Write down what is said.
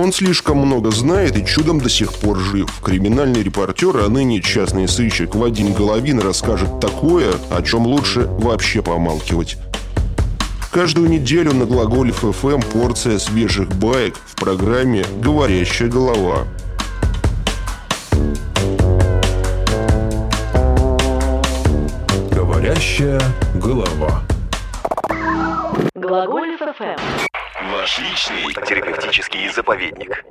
Он слишком много знает и чудом до сих пор жив. Криминальный репортер, а ныне частный сыщик Вадим Головин расскажет такое, о чем лучше вообще помалкивать. Каждую неделю на Глаголе ФМ порция свежих баек в программе «Говорящая голова». Говорящая голова. Глаголев ФМ. Ваш личный терапевтический заповедник.